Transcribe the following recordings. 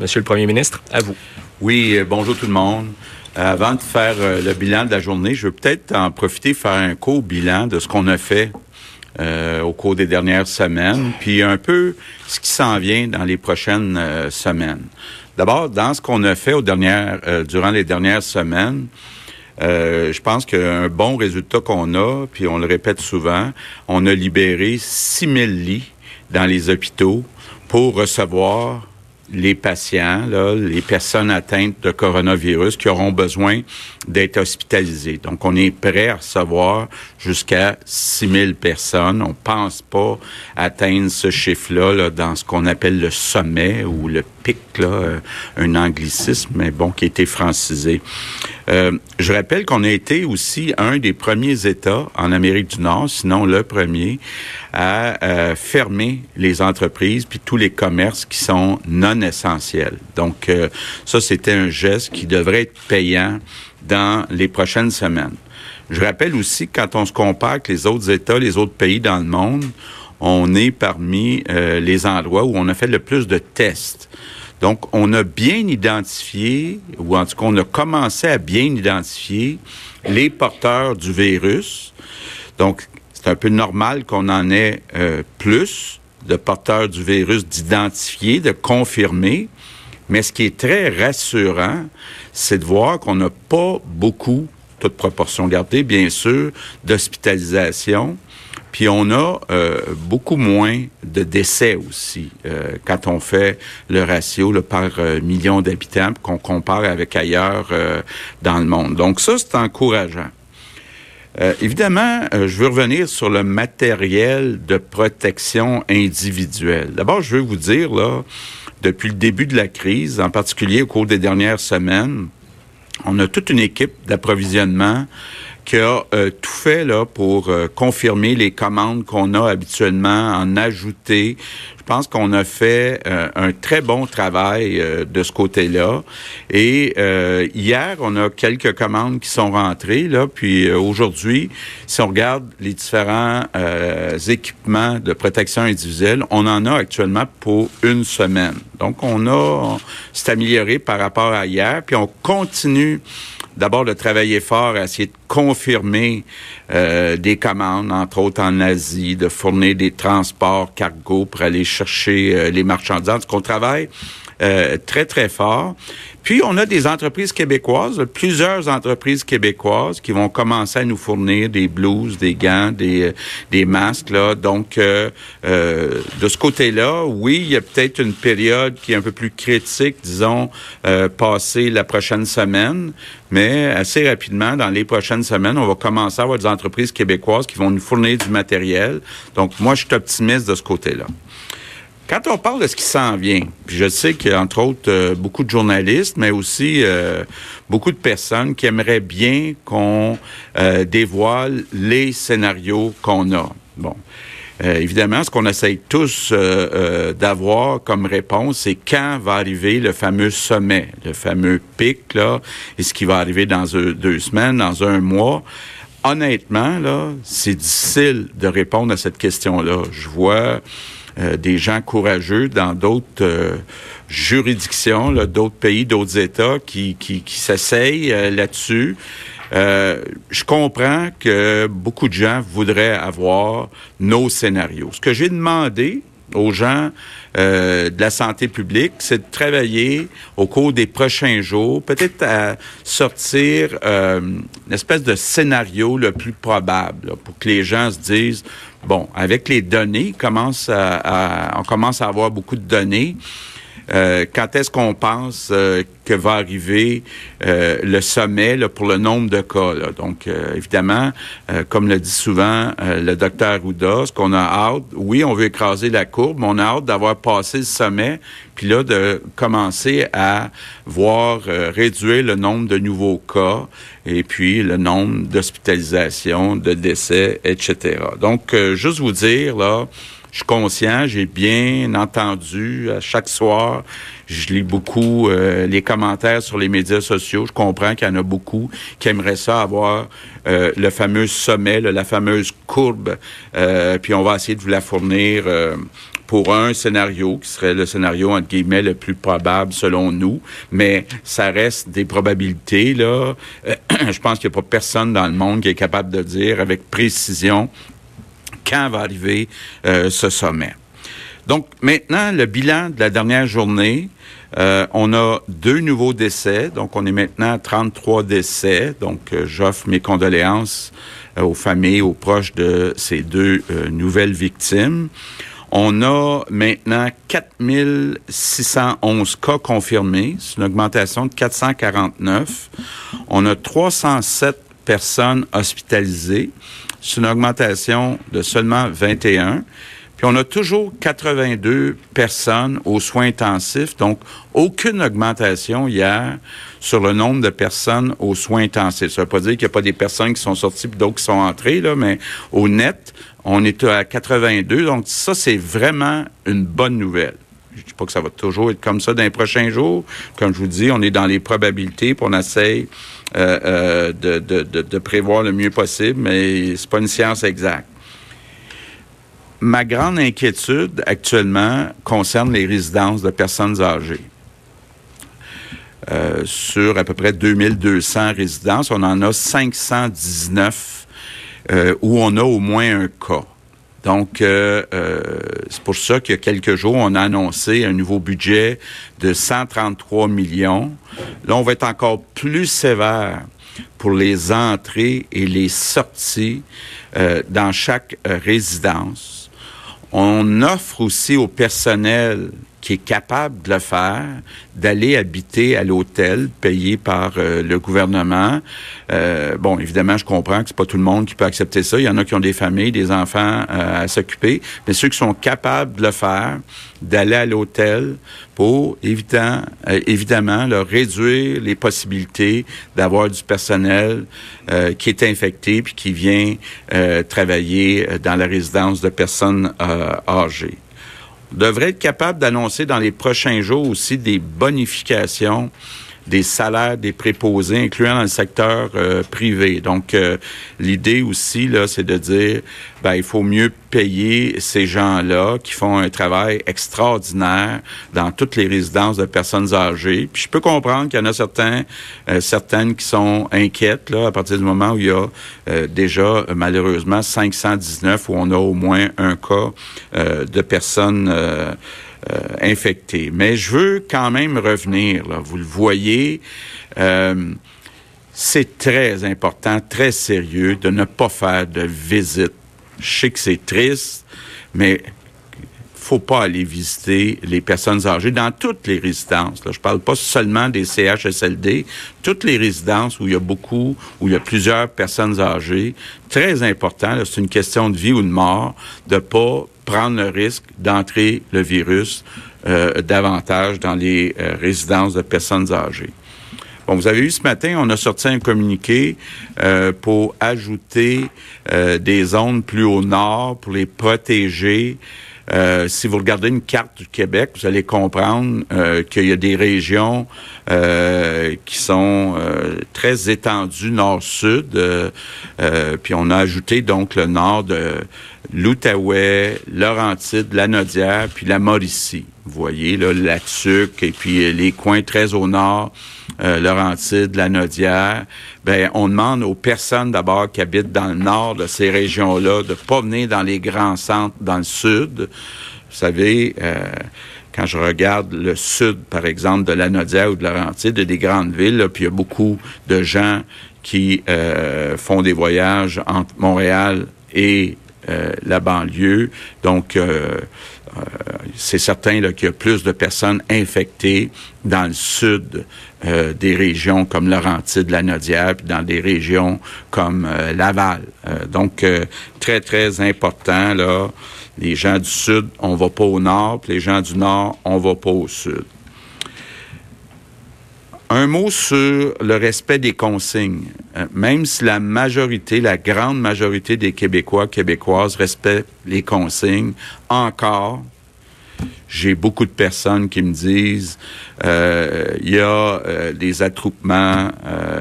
Monsieur le Premier ministre, à vous. Oui, euh, bonjour tout le monde. Euh, avant de faire euh, le bilan de la journée, je veux peut-être en profiter faire un court bilan de ce qu'on a fait au cours des dernières semaines, puis un peu ce qui s'en vient dans les prochaines semaines. D'abord, dans ce qu'on a fait durant les dernières semaines, je pense qu'un bon résultat qu'on a, puis on le répète souvent, on a libéré 6000 lits dans les hôpitaux pour recevoir les patients, les personnes atteintes de coronavirus qui auront besoin d'être hospitalisées. Donc, on est prêt à recevoir jusqu'à 6 000 personnes. On pense pas atteindre ce chiffre-là là, dans ce qu'on appelle le sommet ou le euh, un anglicisme, mais bon, qui a francisé. Euh, je rappelle qu'on a été aussi un des premiers États en Amérique du Nord, sinon le premier, à euh, fermer les entreprises puis tous les commerces qui sont non essentiels. Donc, ça, c'était un geste qui devrait être payant dans les prochaines semaines. Je rappelle aussi que quand on se compare avec les autres États, les autres pays dans le monde, on est parmi euh, les endroits où on a fait le plus de tests. Donc, on a bien identifié, ou en tout cas, on a commencé à bien identifier les porteurs du virus. Donc, c'est un peu normal qu'on en ait euh, plus de porteurs du virus d'identifier, de confirmer. Mais ce qui est très rassurant, c'est de voir qu'on n'a pas beaucoup, toute proportion gardée, bien sûr, d'hospitalisation. Puis on a euh, beaucoup moins de décès aussi euh, quand on fait le ratio par euh, million d'habitants qu'on compare avec ailleurs euh, dans le monde. Donc ça, c'est encourageant. Évidemment, je veux revenir sur le matériel de protection individuelle. D'abord, je veux vous dire, là, depuis le début de la crise, en particulier au cours des dernières semaines, on a toute une équipe d'approvisionnement qui a euh, tout fait là pour euh, confirmer les commandes qu'on a habituellement, en ajouter. Pense qu'on a fait euh, un très bon travail euh, de ce côté-là. Et euh, hier, on a quelques commandes qui sont rentrées là. Puis euh, aujourd'hui, si on regarde les différents euh, équipements de protection individuelle, on en a actuellement pour une semaine. Donc on a, c'est amélioré par rapport à hier. Puis on continue d'abord de travailler fort à essayer de confirmer euh, des commandes, entre autres en Asie, de fournir des transports cargo pour aller chercher euh, les marchandises. Donc, on travaille euh, très, très fort. Puis, on a des entreprises québécoises, plusieurs entreprises québécoises qui vont commencer à nous fournir des blouses, des gants, des, des masques. Là. Donc, euh, euh, de ce côté-là, oui, il y a peut-être une période qui est un peu plus critique, disons, euh, passée la prochaine semaine, mais assez rapidement, dans les prochaines semaines, on va commencer à avoir des entreprises québécoises qui vont nous fournir du matériel. Donc, moi, je suis optimiste de ce côté-là. Quand on parle de ce qui s'en vient, puis je sais qu'il y a entre autres euh, beaucoup de journalistes, mais aussi euh, beaucoup de personnes qui aimeraient bien qu'on euh, dévoile les scénarios qu'on a. Bon. Euh, évidemment, ce qu'on essaye tous euh, euh, d'avoir comme réponse, c'est quand va arriver le fameux sommet, le fameux pic, là, et ce qui va arriver dans deux, deux semaines, dans un mois. Honnêtement, là, c'est difficile de répondre à cette question-là. Je vois euh, des gens courageux dans d'autres euh, juridictions, d'autres pays, d'autres États qui, qui, qui s'essayent euh, là-dessus. Euh, je comprends que beaucoup de gens voudraient avoir nos scénarios. Ce que j'ai demandé aux gens euh, de la santé publique, c'est de travailler au cours des prochains jours, peut-être à sortir euh, une espèce de scénario le plus probable pour que les gens se disent bon, avec les données, commence à- on commence à avoir beaucoup de données. Euh, quand est-ce qu'on pense euh, que va arriver euh, le sommet là, pour le nombre de cas. Là? Donc, évidemment, comme le dit souvent le docteur Arruda, ce qu'on a hâte, oui, on veut écraser la courbe, mais on a hâte d'avoir passé le sommet, puis là, de commencer à voir réduire le nombre de nouveaux cas et puis le nombre d'hospitalisations, de décès, etc. Donc, juste vous dire, là, je suis conscient, j'ai bien entendu à chaque soir. Je lis beaucoup euh, les commentaires sur les médias sociaux. Je comprends qu'il y en a beaucoup qui aimeraient ça avoir euh, le fameux sommet, la fameuse courbe. Euh, puis on va essayer de vous la fournir pour un scénario qui serait le scénario entre guillemets le plus probable selon nous, mais ça reste des probabilités là. je pense qu'il n'y a pas personne dans le monde qui est capable de dire avec précision quand va arriver euh, ce sommet. Donc maintenant, le bilan de la dernière journée, euh, on a deux nouveaux décès, donc on est maintenant à 33 décès. Donc euh, j'offre mes condoléances aux familles, aux proches de ces deux nouvelles victimes. On a maintenant 4611 cas confirmés, c'est une augmentation de 449. On a 307 personnes hospitalisées. C'est une augmentation de seulement 21. Puis on a toujours 82 personnes aux soins intensifs, donc aucune augmentation hier sur le nombre de personnes aux soins intensifs. Ça ne veut pas dire qu'il n'y a pas des personnes qui sont sorties et d'autres qui sont entrées, là, mais au net, on est à 82. Donc ça, c'est vraiment une bonne nouvelle. Je ne dis pas que ça va toujours être comme ça dans les prochains jours. Comme je vous dis, on est dans les probabilités, puis on essaye euh, euh, de, de, de, prévoir le mieux possible, mais c'est pas une science exacte. Ma grande inquiétude actuellement concerne les résidences de personnes âgées. Euh, sur à peu près 2200 résidences, on en a 519 où on a au moins un cas. Donc, euh, euh, c'est pour ça qu'il y a quelques jours, on a annoncé un nouveau budget de 133 millions. Là, on va être encore plus sévère pour les entrées et les sorties euh, dans chaque résidence. On offre aussi au personnel qui est capable de le faire, d'aller habiter à l'hôtel payé par euh, le gouvernement. Euh, bon, évidemment, je comprends que c'est pas tout le monde qui peut accepter ça. Il y en a qui ont des familles, des enfants euh, à s'occuper, mais ceux qui sont capables de le faire, d'aller à l'hôtel pour évidemment, évidemment leur réduire les possibilités d'avoir du personnel qui est infecté puis qui vient travailler dans la résidence de personnes âgées devrait être capable d'annoncer dans les prochains jours aussi des bonifications des salaires des préposés, incluant dans le secteur euh, privé. Donc, euh, l'idée aussi, là, c'est de dire, ben, il faut mieux payer ces gens-là qui font un travail extraordinaire dans toutes les résidences de personnes âgées. Puis je peux comprendre qu'il y en a certains, euh, certaines qui sont inquiètes, là, à partir du moment où il y a déjà, malheureusement, 519 où on a au moins un cas de personnes euh, infectés. Mais je veux quand même revenir, vous le voyez, euh, c'est très important, très sérieux de ne pas faire de visite. Je sais que c'est triste, mais faut pas aller visiter les personnes âgées dans toutes les résidences. Là. Je parle pas seulement des CHSLD, toutes les résidences où il y a beaucoup, où il y a plusieurs personnes âgées. Très important, c'est une question de vie ou de mort, de pas prendre le risque d'entrer le virus euh, davantage dans les euh, résidences de personnes âgées. Bon, vous avez vu ce matin, on a sorti un communiqué euh, pour ajouter des zones plus au nord pour les protéger euh, si vous regardez une carte du Québec, vous allez comprendre euh, qu'il y a des régions euh, qui sont très étendues nord-sud. puis on a ajouté donc le nord de l'Outaouais, Laurentide, la Nodière, puis la Mauricie. Vous voyez là, la et puis les coins très au nord, Laurentide, la Nodière ben on demande aux personnes d'abord qui habitent dans le nord de ces régions-là de pas venir dans les grands centres dans le sud. Vous savez, euh, quand je regarde le sud, par exemple, de la Nodière ou de Laurentide, des grandes villes, puis il y a beaucoup de gens qui euh, font des voyages entre Montréal et euh, la banlieue. Donc, c'est certain qu'il y a plus de personnes infectées dans le sud euh, des régions comme Laurentide, la Nodière, puis dans des régions comme euh, Laval. donc, très, très important, là, les gens du sud, on va pas au nord, puis les gens du nord, on va pas au sud. Un mot sur le respect des consignes. Euh, même si la majorité, la grande majorité des Québécois, Québécoises respectent les consignes, encore, j'ai beaucoup de personnes qui me disent euh, il y a euh, des attroupements,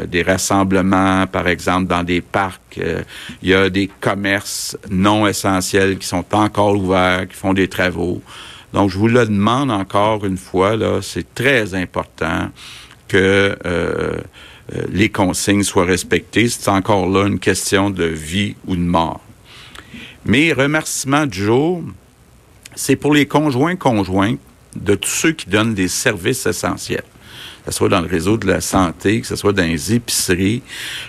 des rassemblements, par exemple, dans des parcs. il y a des commerces non essentiels qui sont encore ouverts, qui font des travaux. Donc, je vous le demande encore une fois, là, c'est très important que euh, euh, les consignes soient respectées. C'est encore là une question de vie ou de mort. Mes remerciements du jour, c'est pour les conjoints-conjoints de tous ceux qui donnent des services essentiels que ce soit dans le réseau de la santé, que ce soit dans les épiceries.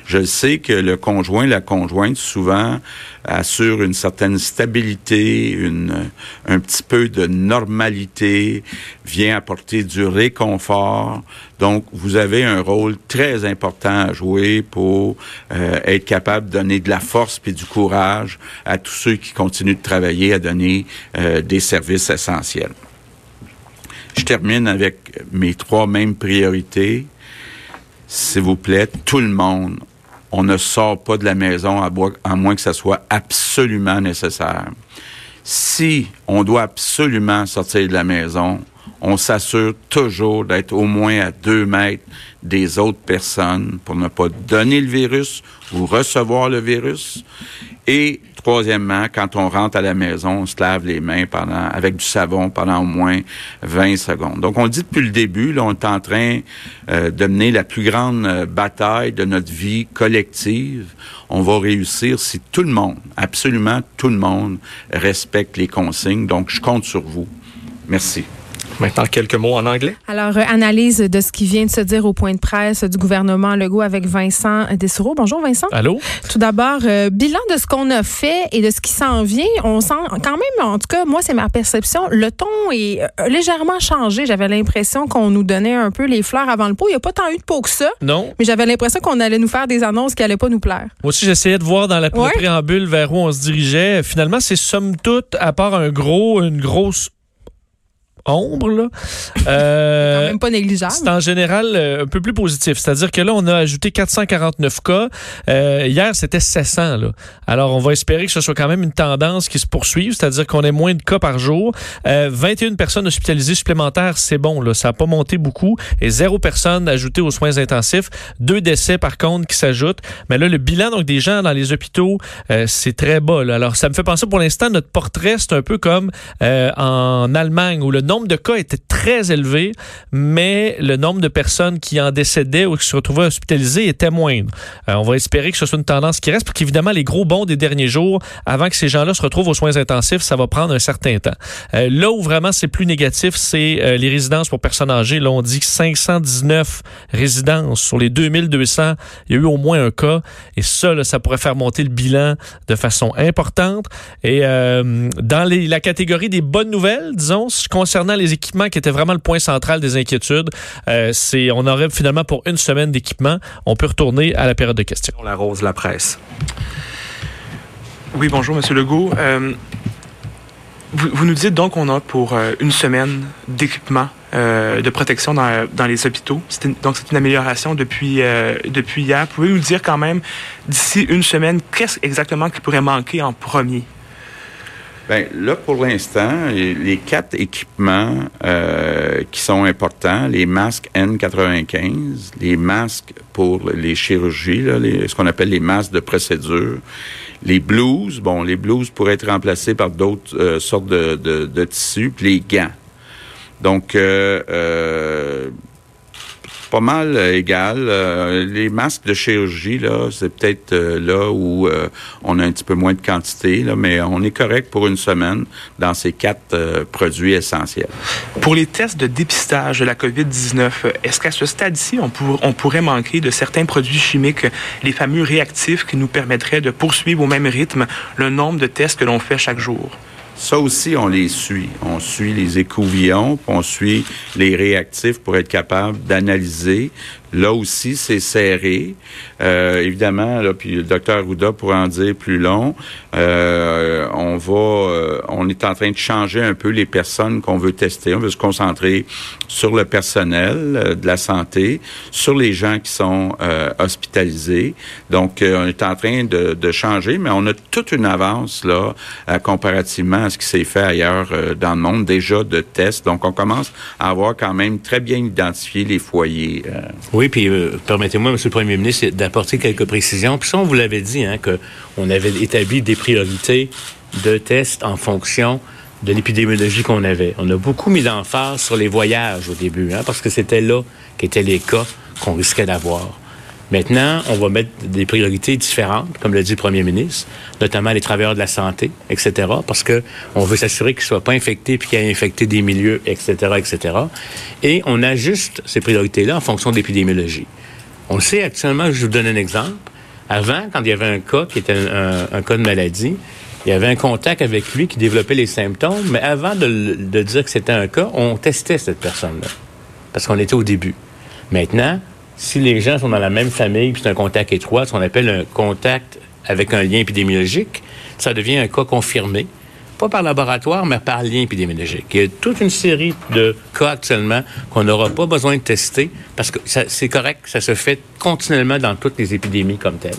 Je sais que le conjoint, la conjointe, souvent assure une certaine stabilité, une, un petit peu de normalité, vient apporter du réconfort. Donc, vous avez un rôle très important à jouer pour euh, être capable de donner de la force et du courage à tous ceux qui continuent de travailler à donner euh, des services essentiels. Je termine avec mes trois mêmes priorités. S'il vous plaît, tout le monde, on ne sort pas de la maison à, moins que ça soit absolument nécessaire. Si on doit absolument sortir de la maison, on s'assure toujours d'être au moins à deux mètres des autres personnes pour ne pas donner le virus ou recevoir le virus. Et Troisièmement, quand on rentre à la maison, on se lave les mains avec du savon pendant au moins 20 secondes. Donc, on dit depuis le début, là, on est en train euh, de mener la plus grande euh, bataille de notre vie collective. On va réussir si tout le monde, absolument tout le monde, respecte les consignes. Donc, je compte sur vous. Merci. Maintenant, quelques mots en anglais. Alors, euh, analyse de ce qui vient de se dire au point de presse du gouvernement Legault avec Vincent Dessureau. Bonjour, Vincent. Allô? Tout d'abord, euh, bilan de ce qu'on a fait et de ce qui s'en vient. On sent quand même, en tout cas, moi, c'est ma perception, le ton est euh, légèrement changé. J'avais l'impression qu'on nous donnait un peu les fleurs avant le pot. Il n'y a pas tant eu de pot que ça. Non. Mais j'avais l'impression qu'on allait nous faire des annonces qui n'allaient pas nous plaire. Moi aussi, j'essayais de voir dans la préambule vers où on se dirigeait. Finalement, c'est somme toute, à part un gros, une grosse ombre. Là. Euh, quand même pas négligeable. C'est en général euh, un peu plus positif. C'est-à-dire que là, on a ajouté 449 cas. Euh, hier, c'était 700. Là. Alors, on va espérer que ce soit quand même une tendance qui se poursuive, c'est-à-dire qu'on ait moins de cas par jour. 21 euh, personnes hospitalisées supplémentaires, c'est bon. Là. Ça n'a pas monté beaucoup. Et zéro personne ajoutée aux soins intensifs. Deux décès, par contre, qui s'ajoutent. Mais là, le bilan donc des gens dans les hôpitaux, c'est très bas. Là. Alors, ça me fait penser pour l'instant, notre portrait, c'est un peu comme en Allemagne, où le nombre nombre de cas était très élevé, mais le nombre de personnes qui en décédaient ou qui se retrouvaient hospitalisées était moindre. Euh, on va espérer que ce soit une tendance qui reste, parce qu'évidemment, les gros bons des derniers jours, avant que ces gens-là se retrouvent aux soins intensifs, ça va prendre un certain temps. Euh, là où vraiment c'est plus négatif, c'est euh, les résidences pour personnes âgées. Là, on dit que 519 résidences sur les 2200, il y a eu au moins un cas. Et ça, ça pourrait faire monter le bilan de façon importante. Et dans la catégorie des bonnes nouvelles, disons, concernant les équipements qui étaient vraiment le point central des inquiétudes, euh, c'est on aurait finalement pour une semaine d'équipement. On peut retourner à la période de questions. La rose, la presse. Oui, bonjour, Monsieur Legault. Euh, vous, nous dites donc qu'on a pour euh, une semaine d'équipement de protection dans, dans les hôpitaux. donc, c'est une amélioration depuis, depuis hier. Pouvez-vous nous dire quand même, d'ici une semaine, qu'est-ce exactement qui pourrait manquer en premier? Bien, là, pour l'instant, les quatre équipements euh, qui sont importants, les masques N95, les masques pour les chirurgies, là, ce qu'on appelle les masques de procédure, les blouses, bon, les blouses pourraient être remplacées par d'autres euh, sortes de, de, de, tissus, puis les gants. Donc, euh, euh pas mal euh, égal. Euh, les masques de chirurgie, là, c'est peut-être euh, là où on a un petit peu moins de quantité, là, mais on est correct pour une semaine dans ces quatre produits essentiels. Pour les tests de dépistage de la COVID-19, est-ce qu'à ce stade-ci, on, on pourrait manquer de certains produits chimiques, les fameux réactifs qui nous permettraient de poursuivre au même rythme le nombre de tests que l'on fait chaque jour? Ça aussi, on les suit. On suit les écouvillons, on suit les réactifs pour être capable d'analyser. Là aussi, c'est serré. Euh, évidemment, là, puis le docteur Rouda pourra en dire plus long. Euh, on va, euh, on est en train de changer un peu les personnes qu'on veut tester. On veut se concentrer sur le personnel euh, de la santé, sur les gens qui sont hospitalisés. Donc, on est en train de, changer, mais on a toute une avance là, comparativement à ce qui s'est fait ailleurs dans le monde déjà de tests. Donc, on commence à avoir quand même très bien identifié les foyers. Puis permettez-moi, Monsieur le Premier ministre, d'apporter quelques précisions. Puis ça, on vous l'avait dit, hein, qu'on avait établi des priorités de tests en fonction de l'épidémiologie qu'on avait. On a beaucoup mis d'emphase sur les voyages au début, hein, parce que c'était là qu'étaient les cas qu'on risquait d'avoir. Maintenant, on va mettre des priorités différentes, comme l'a dit le premier ministre, notamment les travailleurs de la santé, etc., parce que on veut s'assurer qu'ils ne soient pas infectés puis qu'ils aient infecté des milieux, etc., etc. Et on ajuste ces priorités-là en fonction de l'épidémiologie. On sait actuellement, je vous donne un exemple, avant, quand il y avait un cas qui était un, cas de maladie, il y avait un contact avec lui qui développait les symptômes, mais avant de, de dire que c'était un cas, on testait cette personne-là, parce qu'on était au début. Maintenant, si les gens sont dans la même famille, puis c'est un contact étroit, ce qu'on appelle un contact avec un lien épidémiologique, ça devient un cas confirmé, pas par laboratoire, mais par lien épidémiologique. Il y a toute une série de cas actuellement qu'on n'aura pas besoin de tester parce que c'est correct, ça se fait continuellement dans toutes les épidémies comme telles.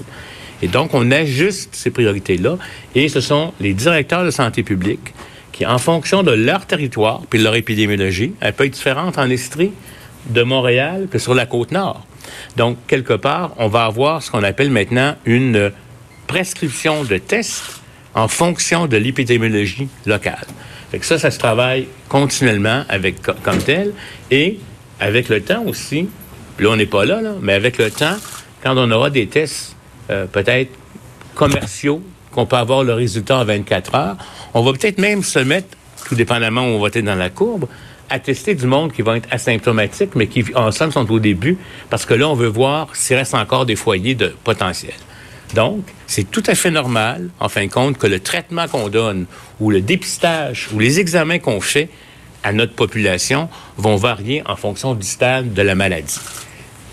Et donc, on ajuste ces priorités-là et ce sont les directeurs de santé publique qui, en fonction de leur territoire puis de leur épidémiologie, elle peut être différente en Estrie, de Montréal que sur la côte nord. Donc, quelque part, on va avoir ce qu'on appelle maintenant une prescription de tests en fonction de l'épidémiologie locale. Fait ça, ça se travaille continuellement avec comme tel. Et avec le temps aussi, là, on n'est pas là, là, mais avec le temps, quand on aura des tests euh, peut-être commerciaux, qu'on peut avoir le résultat en 24 heures, on va peut-être même se mettre, tout dépendamment où on va être dans la courbe, à tester du monde qui va être asymptomatique, mais qui, en somme, sont au début, parce que là, on veut voir s'il reste encore des foyers de potentiel. Donc, c'est tout à fait normal, en fin de compte, que le traitement qu'on donne, ou le dépistage, ou les examens qu'on fait à notre population vont varier en fonction du stade de la maladie.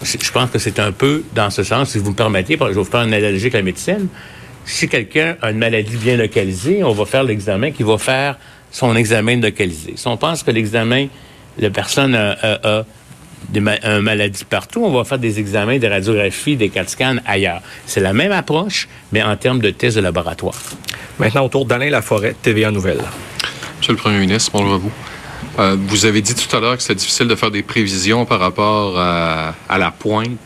Je pense que c'est un peu dans ce sens, si vous me permettez, je vais vous faire une analogie avec la médecine. Si quelqu'un a une maladie bien localisée, on va faire l'examen qui va faire son examen localisé. Si on pense que l'examen, la personne a, a, une maladie partout, on va faire des examens, des radiographies, des CAT scans ailleurs. C'est la même approche, mais en termes de tests de laboratoire. Maintenant, autour d'Alain Laforêt, TVA Nouvelle. Monsieur le Premier ministre, bonjour à vous. Euh, vous avez dit tout à l'heure que c'était difficile de faire des prévisions par rapport à, à la pointe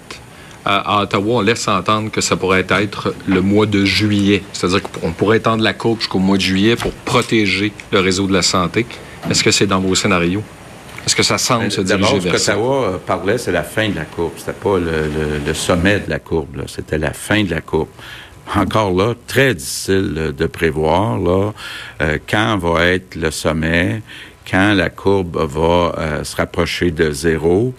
à, Ottawa, on laisse entendre que ça pourrait être le mois de juillet. C'est-à-dire qu'on pourrait étendre la courbe jusqu'au mois de juillet pour protéger le réseau de la santé. Est-ce que c'est dans vos scénarios? Est-ce que ça semble se diriger vers ça? Ce qu'Ottawa parlait, c'est la fin de la courbe. C'était pas le, sommet de la courbe. C'était la fin de la courbe. Encore là, très difficile de prévoir là, euh, quand va être le sommet, quand la courbe va euh, se rapprocher de zéro.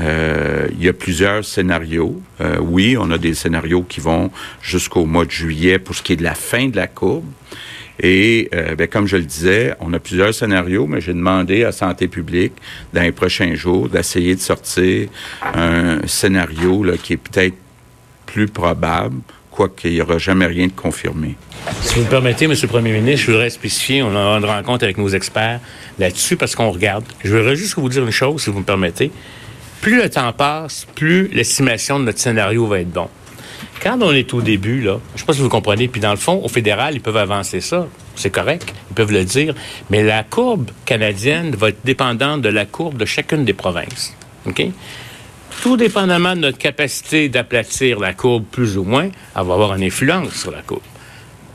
Euh, il y a plusieurs scénarios. Euh, oui, on a des scénarios qui vont jusqu'au mois de juillet pour ce qui est de la fin de la courbe. Et euh, ben, comme je le disais, on a plusieurs scénarios, mais j'ai demandé à Santé publique dans les prochains jours d'essayer de sortir un scénario qui est peut-être plus probable, quoiqu'il n'y aura jamais rien de confirmé. Si vous me permettez, M. le Premier ministre, je voudrais spécifier, on a une rencontre avec nos experts là-dessus parce qu'on regarde. Je voudrais juste vous dire une chose, si vous me permettez plus le temps passe, plus l'estimation de notre scénario va être bon. Quand on est au début, là, je ne sais pas si vous comprenez, puis dans le fond, au fédéral, ils peuvent avancer ça. C'est correct, ils peuvent le dire. Mais la courbe canadienne va être dépendante de la courbe de chacune des provinces. OK? Tout dépendamment de notre capacité d'aplatir la courbe plus ou moins, elle va avoir une influence sur la courbe.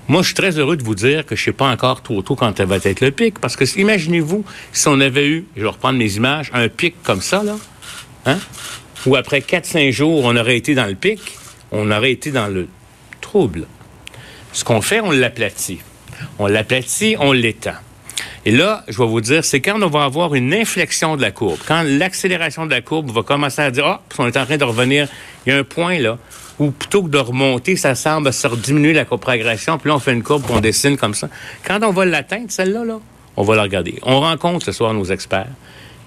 Moi, je suis très heureux de vous dire que je ne sais pas encore trop tôt quand elle va être le pic, parce que imaginez-vous si on avait eu, je vais reprendre mes images, un pic comme ça, là, Hein? Ou après 4-5 jours, on aurait été dans le pic, on aurait été dans le trouble. Ce qu'on fait, on l'aplatit. On l'aplatit, on l'étend. Et là, je vais vous dire, c'est quand on va avoir une inflexion de la courbe, quand l'accélération de la courbe va commencer à dire, ah, on est en train de revenir, il y a un point là où plutôt que de remonter, ça semble se diminuer la progression, puis là, on fait une courbe, puis on dessine comme ça. Quand on va l'atteindre, celle-là, là, on va la regarder. On rencontre ce soir nos experts,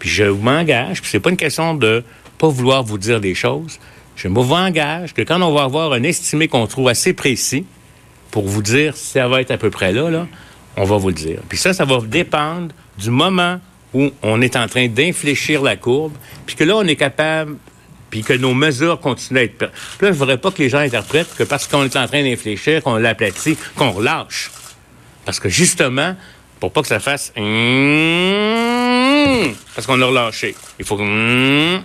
puis je m'engage, puis c'est pas une question de pas vouloir vous dire des choses, je m'engage que quand on va avoir un estimé qu'on trouve assez précis, pour vous dire si ça va être à peu près là, là, on va vous le dire. Puis ça, ça va dépendre du moment où on est en train d'infléchir la courbe, puis que là, on est capable, puis que nos mesures continuent à être... Puis là, je ne voudrais pas que les gens interprètent que parce qu'on est en train d'infléchir, qu'on l'aplatit, qu'on relâche. Parce que justement, pour pas que ça fasse... Parce qu'on a relâché. Il faut que...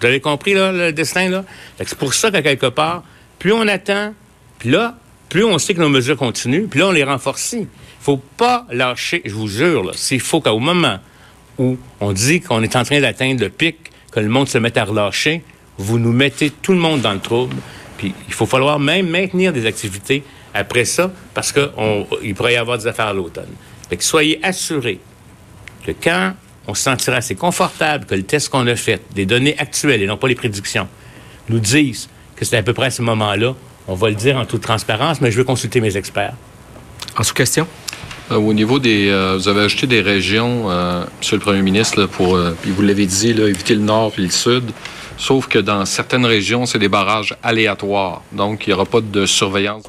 Vous avez compris, là, le destin, là? C'est pour ça qu'à quelque part, plus on attend, puis là, plus on sait que nos mesures continuent, puis là, on les renforce. Il faut pas lâcher, je vous jure, s'il faut qu'au moment où on dit qu'on est en train d'atteindre le pic, que le monde se mette à relâcher, vous nous mettez tout le monde dans le trouble. Puis il faut falloir même maintenir des activités après ça, parce qu'il pourrait y avoir des affaires à l'automne. Fait que soyez assurés que quand on se sentira assez confortable que le test qu'on a fait, des données actuelles et non pas les prédictions, nous disent que c'est à peu près à ce moment-là, on va le dire en toute transparence, mais je veux consulter mes experts. En sous-question? Euh, au niveau des... euh, vous avez ajouté des régions, euh, Monsieur le Premier ministre, là, pour, euh, puis vous l'avez dit, là, éviter le nord et le sud. Sauf que dans certaines régions, c'est des barrages aléatoires. Donc, il n'y aura pas de surveillance.